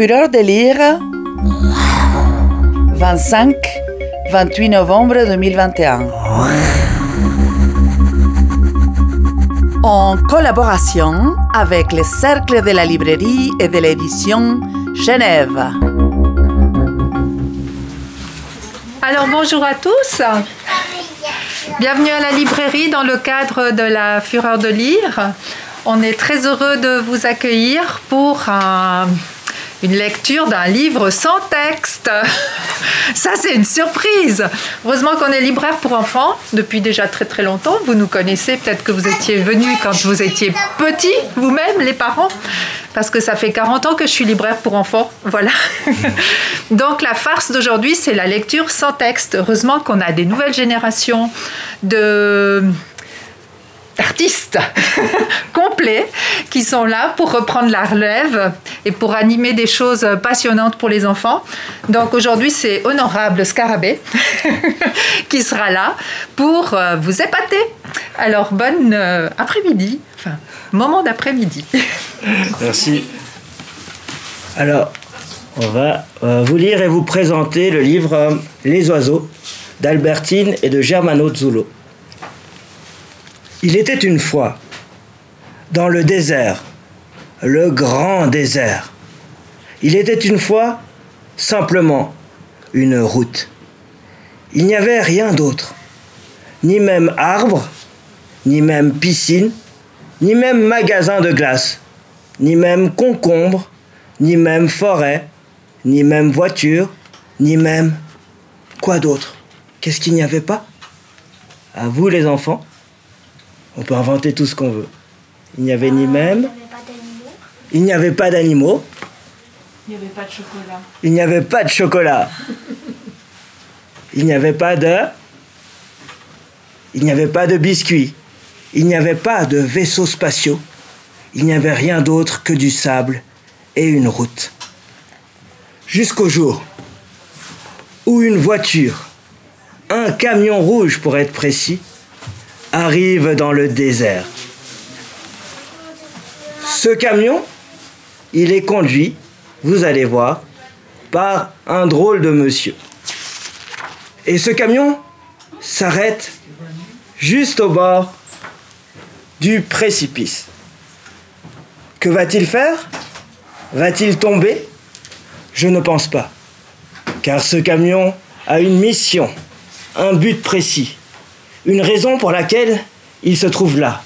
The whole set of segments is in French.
Fureur de lire 25-28 novembre 2021. En collaboration avec le Cercle de la librairie et de l'édition Genève. Alors bonjour à tous. Bienvenue à la librairie dans le cadre de la Fureur de lire. On est très heureux de vous accueillir pour une lecture d'un livre sans texte. Ça, c'est une surprise. Heureusement qu'on est libraire pour enfants depuis déjà très très longtemps. Vous nous connaissez, peut-être que vous étiez venus quand vous étiez petits, vous-même, les parents, parce que ça fait 40 ans que je suis libraire pour enfants. Voilà. Donc la farce d'aujourd'hui, c'est la lecture sans texte. Heureusement qu'on a des nouvelles générations de artistes complets qui sont là pour reprendre la relève et pour animer des choses passionnantes pour les enfants. Donc aujourd'hui, c'est Honorable Scarabée qui sera là pour euh, vous épater. Alors, bonne euh, après-midi, enfin, moment d'après-midi. Merci. Alors, on va euh, vous lire et vous présenter le livre Les oiseaux d'Albertine et de Germano Zulo. Il était une fois, dans le désert, le grand désert, il était une fois simplement une route. Il n'y avait rien d'autre, ni même arbre, ni même piscine, ni même magasin de glace, ni même concombre, ni même forêt, ni même voiture, ni même... Quoi d'autre. Qu'est-ce qu'il n'y avait pas? À vous les enfants on peut inventer tout ce qu'on veut. Il n'y avait ni même. Il n'y avait pas d'animaux. Il n'y avait pas de chocolat. Il n'y avait pas de chocolat. Il n'y avait pas de. Il n'y avait pas de biscuits. Il n'y avait pas de vaisseaux spatiaux. Il n'y avait rien d'autre que du sable et une route. Jusqu'au jour où une voiture, un camion rouge pour être précis, arrive dans le désert. Ce camion, il est conduit, vous allez voir, par un drôle de monsieur. Et ce camion s'arrête juste au bord du précipice. Que va-t-il faire? Va-t-il tomber? Je ne pense pas. Car ce camion a une mission, un but précis une raison pour laquelle il se trouve là,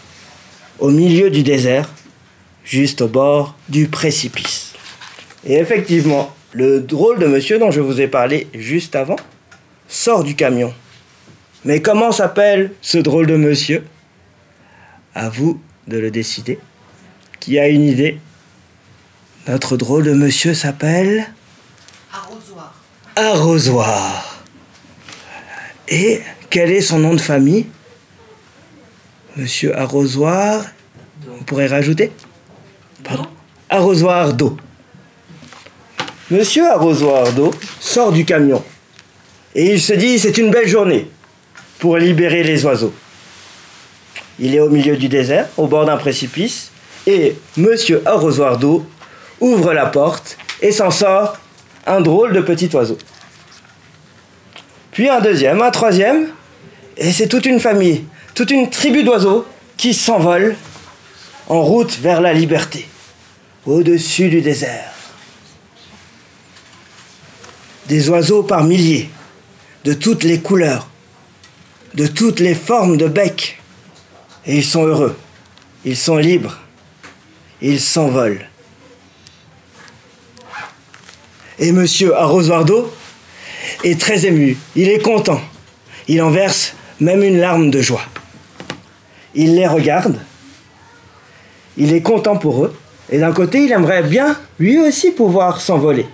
au milieu du désert, juste au bord du précipice. Et effectivement, le drôle de monsieur dont je vous ai parlé juste avant sort du camion. Mais comment s'appelle ce drôle de monsieur? À vous de le décider. Qui a une idée? Notre drôle de monsieur s'appelle Arrosoir. Arrosoir. Et quel est son nom de famille? Monsieur Arrosoir. On pourrait rajouter? Pardon? Arrosoir d'eau. Monsieur Arrosoir d'eau sort du camion et il se dit c'est une belle journée pour libérer les oiseaux. Il est au milieu du désert, au bord d'un précipice, et Monsieur Arrosoir d'eau ouvre la porte et s'en sort un drôle de petit oiseau. Puis un deuxième, un troisième, et c'est toute une famille, toute une tribu d'oiseaux qui s'envolent en route vers la liberté, au-dessus du désert. Des oiseaux par milliers, de toutes les couleurs, de toutes les formes de bec. Et ils sont heureux, ils sont libres, ils s'envolent. Et monsieur Arrosoir d'eau est très ému, il est content, il en verse même une larme de joie. Il les regarde, il est content pour eux, et d'un côté, il aimerait bien lui aussi pouvoir s'envoler,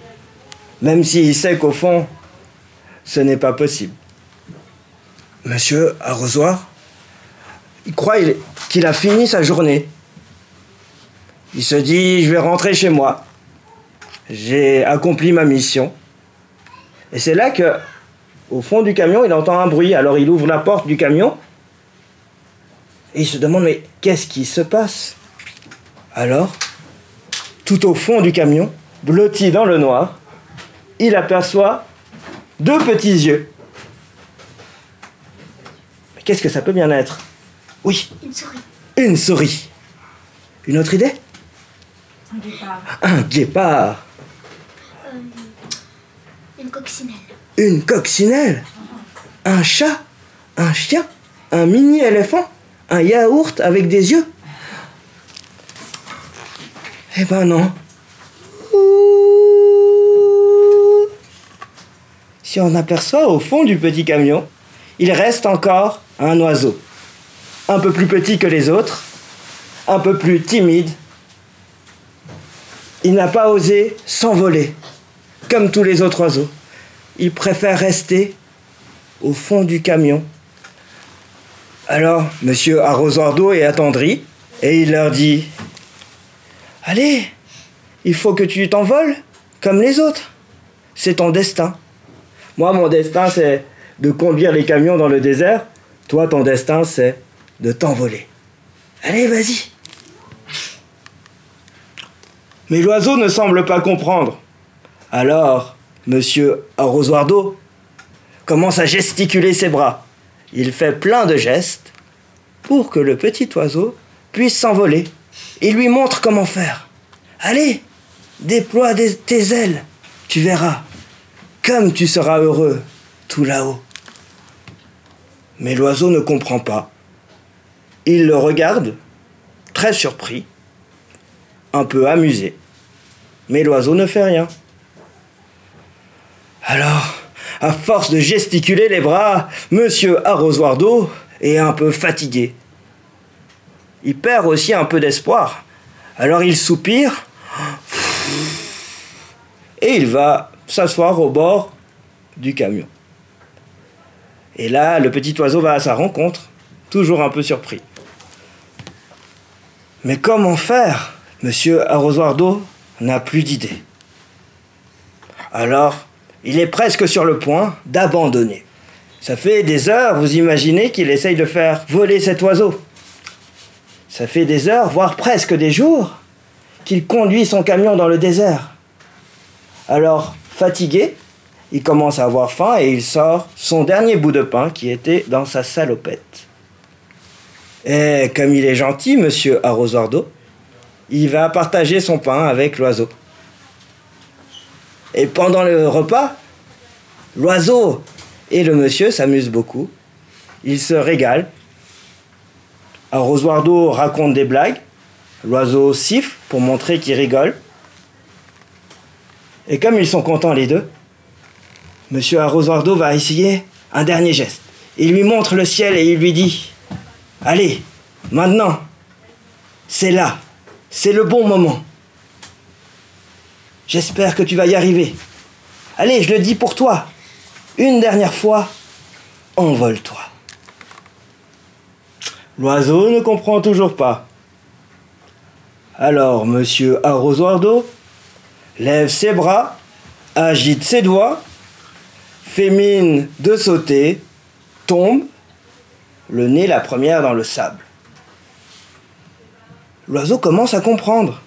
même s'il sait qu'au fond, ce n'est pas possible. Monsieur Arrosoir, il croit qu'il a fini sa journée. Il se dit, je vais rentrer chez moi. J'ai accompli ma mission. Et c'est là que au fond du camion, il entend un bruit. Alors il ouvre la porte du camion et il se demande mais qu'est-ce qui se passe? Alors, tout au fond du camion, blotti dans le noir, il aperçoit deux petits yeux. Mais qu'est-ce que ça peut bien être? Oui, Une souris. une souris. Une autre idée? Un guépard. Un guépard. Une coccinelle. Une coccinelle. Un chat. Un chien. Un mini éléphant. Un yaourt avec des yeux. Eh ben non. Si on aperçoit au fond du petit camion, il reste encore un oiseau. Un peu plus petit que les autres, un peu plus timide. Il n'a pas osé s'envoler, comme tous les autres oiseaux. Il préfère rester au fond du camion. Alors, monsieur arrosoir d'eau est attendri et il leur dit Allez, il faut que tu t'envoles comme les autres. C'est ton destin. Moi, mon destin, c'est de conduire les camions dans le désert. Toi, ton destin, c'est de t'envoler. Allez, vas-y. Mais l'oiseau ne semble pas comprendre. Alors, monsieur arrosoir commence à gesticuler ses bras. Il fait plein de gestes pour que le petit oiseau puisse s'envoler. Il lui montre comment faire. Allez, déploie tes ailes. Tu verras, comme tu seras heureux tout là-haut. Mais l'oiseau ne comprend pas. Il le regarde, très surpris, un peu amusé. Mais l'oiseau ne fait rien. Alors, à force de gesticuler les bras, monsieur arrosoir d'eau est un peu fatigué. Il perd aussi un peu d'espoir. Alors il soupire et il va s'asseoir au bord du camion. Et là, le petit oiseau va à sa rencontre, toujours un peu surpris. Mais comment faire? Monsieur arrosoir d'eau n'a plus d'idée. Alors, il est presque sur le point d'abandonner. Ça fait des heures, vous imaginez, qu'il essaye de faire voler cet oiseau. Ça fait des heures, voire presque des jours, qu'il conduit son camion dans le désert. Alors, fatigué, il commence à avoir faim et il sort son dernier bout de pain qui était dans sa salopette. Et comme il est gentil, monsieur arrosoir d'eau, il va partager son pain avec l'oiseau. Et pendant le repas, l'oiseau et le monsieur s'amusent beaucoup. Ils se régalent. Arrosoir d'eau raconte des blagues. L'oiseau siffle pour montrer qu'il rigole. Et comme ils sont contents les deux, monsieur Arrosoir d'eau va essayer un dernier geste. Il lui montre le ciel et il lui dit Allez, maintenant, c'est là, c'est le bon moment. J'espère que tu vas y arriver. Allez, je le dis pour toi. Une dernière fois, envole-toi. L'oiseau ne comprend toujours pas. Alors, monsieur arrosoir d'eau lève ses bras, agite ses doigts, fait mine de sauter, tombe, le nez la première dans le sable. L'oiseau commence à comprendre.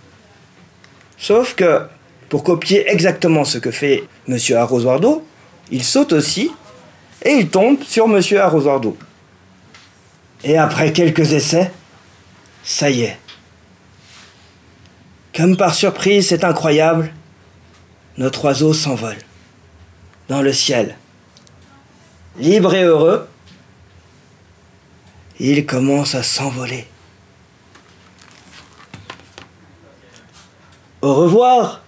Sauf que, pour copier exactement ce que fait Monsieur Arrosoir d'eau, il saute aussi et il tombe sur Monsieur Arrosoir d'eau. Et après quelques essais, ça y est. Comme par surprise, c'est incroyable, notre oiseau s'envole dans le ciel. Libre et heureux, il commence à s'envoler. Au revoir,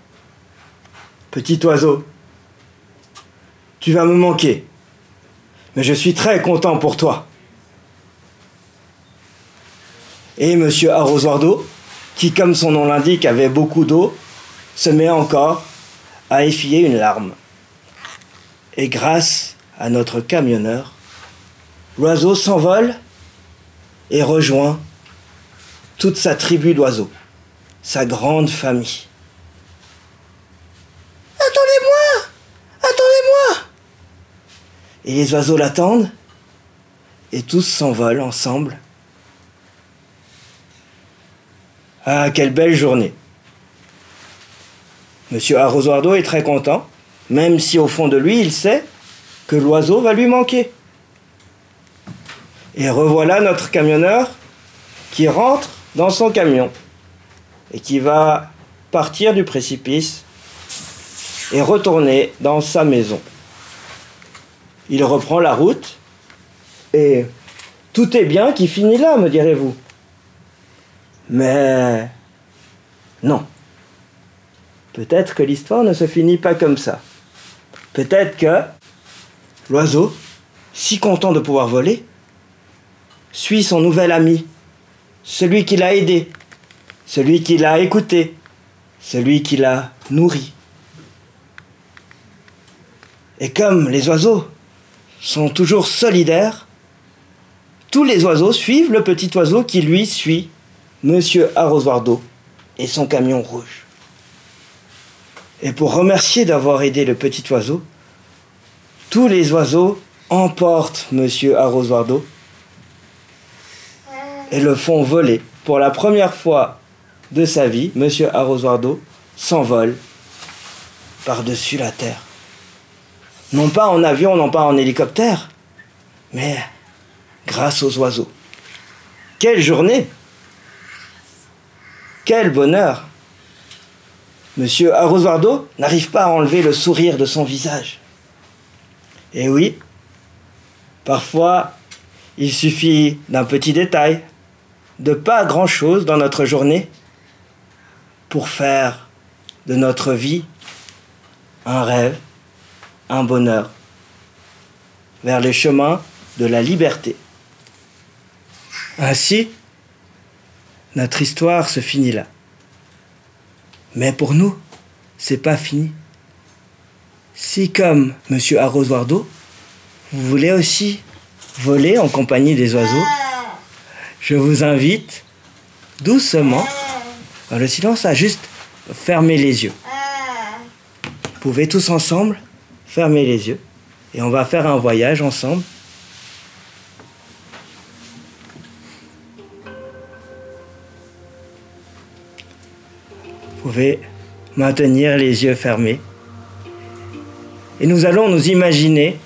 petit oiseau. Tu vas me manquer, mais je suis très content pour toi. Et monsieur arrosoir qui comme son nom l'indique avait beaucoup d'eau, se met encore à effiler une larme. Et grâce à notre camionneur, l'oiseau s'envole et rejoint toute sa tribu d'oiseaux, sa grande famille. Attendez-moi Attendez-moi Et les oiseaux l'attendent et tous s'envolent ensemble. Ah, quelle belle journée Monsieur arrosoir d'eau est très content, même si au fond de lui, il sait que l'oiseau va lui manquer. Et revoilà notre camionneur qui rentre dans son camion et qui va partir du précipice et retourner dans sa maison. Il reprend la route et tout est bien qui finit là, me direz-vous. Mais non. Peut-être que l'histoire ne se finit pas comme ça. Peut-être que l'oiseau, si content de pouvoir voler, suit son nouvel ami, celui qui l'a aidé, celui qui l'a écouté, celui qui l'a nourri. Et comme les oiseaux sont toujours solidaires, tous les oiseaux suivent le petit oiseau qui lui suit Monsieur Arrosoir et son camion rouge. Et pour remercier d'avoir aidé le petit oiseau, tous les oiseaux emportent Monsieur Arrosoir et le font voler. Pour la première fois de sa vie, Monsieur Arrosoir s'envole par-dessus la terre. Non pas en avion, non pas en hélicoptère, mais grâce aux oiseaux. Quelle journée Quel bonheur Monsieur Arrosoir n'arrive pas à enlever le sourire de son visage. Et oui, parfois, il suffit d'un petit détail, de pas grand-chose dans notre journée, pour faire de notre vie un rêve, un bonheur, vers les chemins de la liberté. Ainsi, notre histoire se finit là. Mais pour nous, c'est pas fini. Si comme Monsieur Arrosoir d'eau, vous voulez aussi voler en compagnie des oiseaux, je vous invite doucement, dans le silence, à juste fermer les yeux. Vous pouvez tous ensemble fermer les yeux et on va faire un voyage ensemble pouvez maintenir les yeux fermés. Et nous allons nous imaginer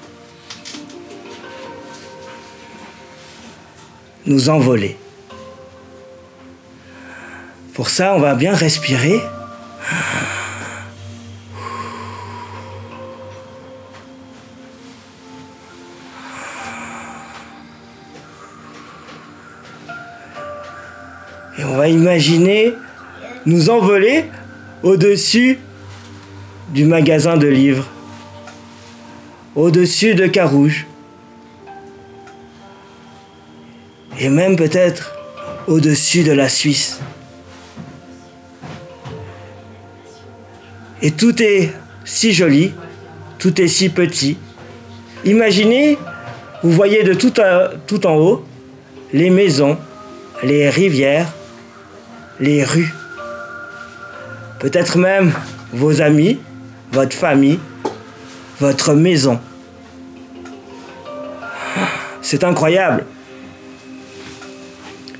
nous envoler. Pour ça, on va bien respirer. Va imaginer nous envoler au-dessus du magasin de livres, au-dessus de Carouge, et même peut-être au-dessus de la Suisse. Et tout est si joli, tout est si petit. Imaginez, vous voyez de tout, tout en haut les maisons, les rivières, les rues peut-être même vos amis, votre famille, votre maison. C'est incroyable.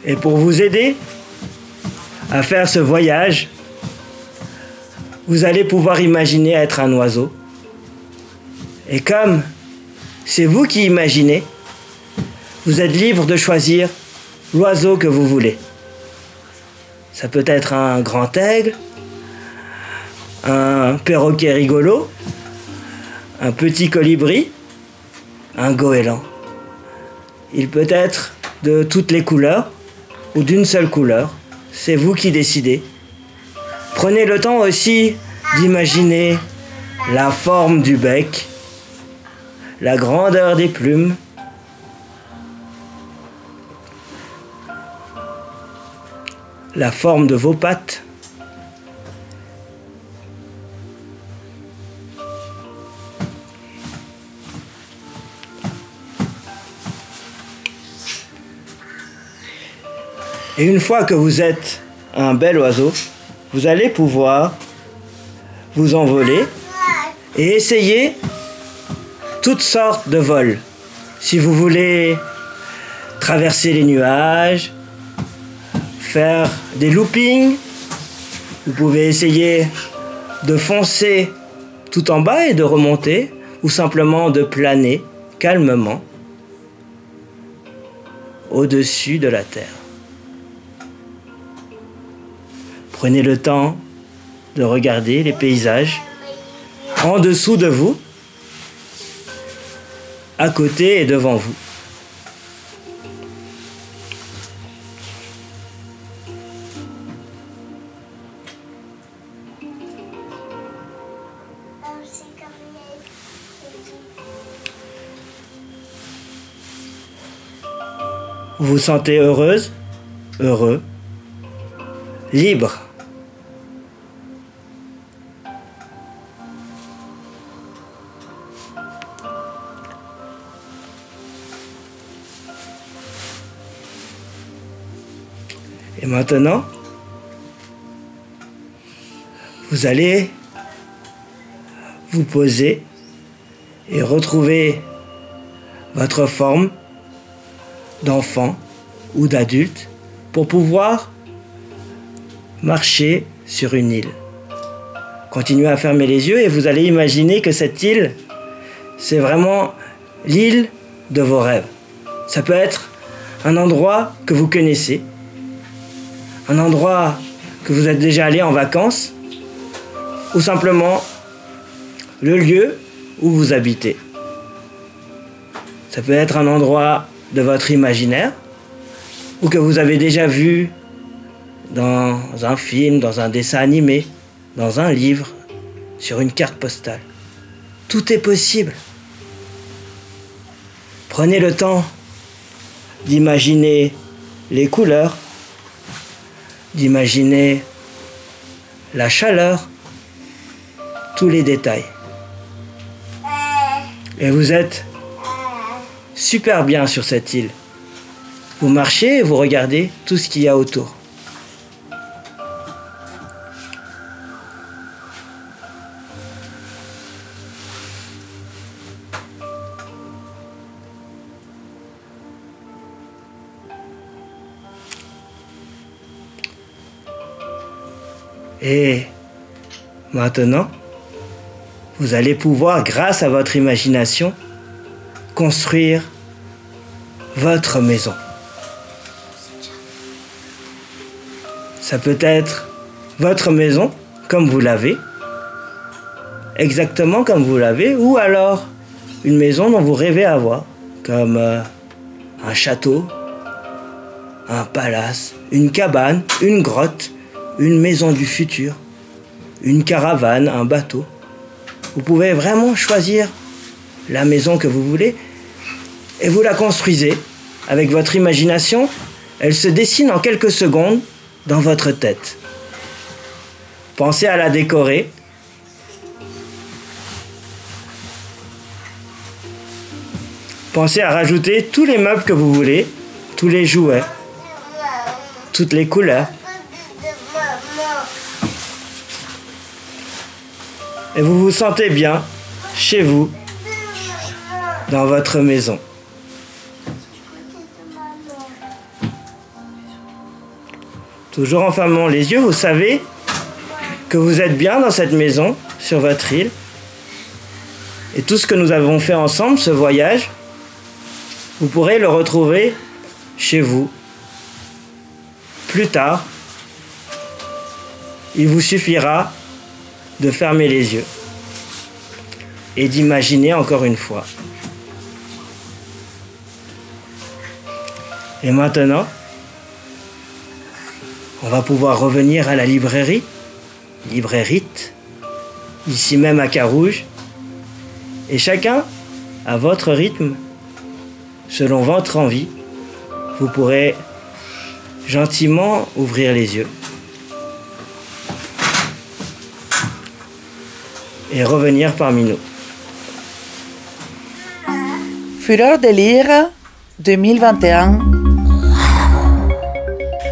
Et pour vous aider à faire ce voyage, vous allez pouvoir imaginer être un oiseau. Et comme c'est vous qui imaginez, vous êtes libre de choisir l'oiseau que vous voulez. Ça peut être un grand aigle, un perroquet rigolo, un petit colibri, un goéland. Il peut être de toutes les couleurs ou d'une seule couleur. C'est vous qui décidez. Prenez le temps aussi d'imaginer la forme du bec, la grandeur des plumes, la forme de vos pattes. Et une fois que vous êtes un bel oiseau, vous allez pouvoir vous envoler et essayer toutes sortes de vols. Si vous voulez traverser les nuages, faire des loopings, vous pouvez essayer de foncer tout en bas et de remonter, ou simplement de planer calmement au-dessus de la terre. Prenez le temps de regarder les paysages en dessous de vous, à côté et devant vous. Vous sentez heureuse, heureux, libre. Et maintenant, vous allez vous poser et retrouver votre forme d'enfant ou d'adulte pour pouvoir marcher sur une île. Continuez à fermer les yeux et vous allez imaginer que cette île, c'est vraiment l'île de vos rêves. Ça peut être un endroit que vous connaissez, un endroit que vous êtes déjà allé en vacances, ou simplement le lieu où vous habitez. Ça peut être un endroit de votre imaginaire, ou que vous avez déjà vu dans un film, dans un dessin animé, dans un livre, sur une carte postale. Tout est possible. Prenez le temps d'imaginer les couleurs, d'imaginer la chaleur, tous les détails. Et vous êtes super bien sur cette île. Vous marchez et vous regardez tout ce qu'il y a autour. Et maintenant, vous allez pouvoir, grâce à votre imagination, construire votre maison. Ça peut être votre maison comme vous l'avez, exactement comme vous l'avez, ou alors une maison dont vous rêvez avoir, comme euh, un château, un palace, une cabane, une grotte, une maison du futur, une caravane, un bateau. Vous pouvez vraiment choisir la maison que vous voulez et vous la construisez avec votre imagination. Elle se dessine en quelques secondes dans votre tête. Pensez à la décorer. Pensez à rajouter tous les meubles que vous voulez, tous les jouets, toutes les couleurs. et vous vous sentez bien chez vous, dans votre maison. Toujours en fermant les yeux, vous savez que vous êtes bien dans cette maison, sur votre île. Et tout ce que nous avons fait ensemble, ce voyage, vous pourrez le retrouver chez vous. Plus tard, il vous suffira de fermer les yeux et d'imaginer encore une fois. Et maintenant, on va pouvoir revenir à la librairie, librairite, ici même à Carouge, et chacun à votre rythme, selon votre envie, vous pourrez gentiment ouvrir les yeux. et revenir parmi nous. Fureur de lire 2021.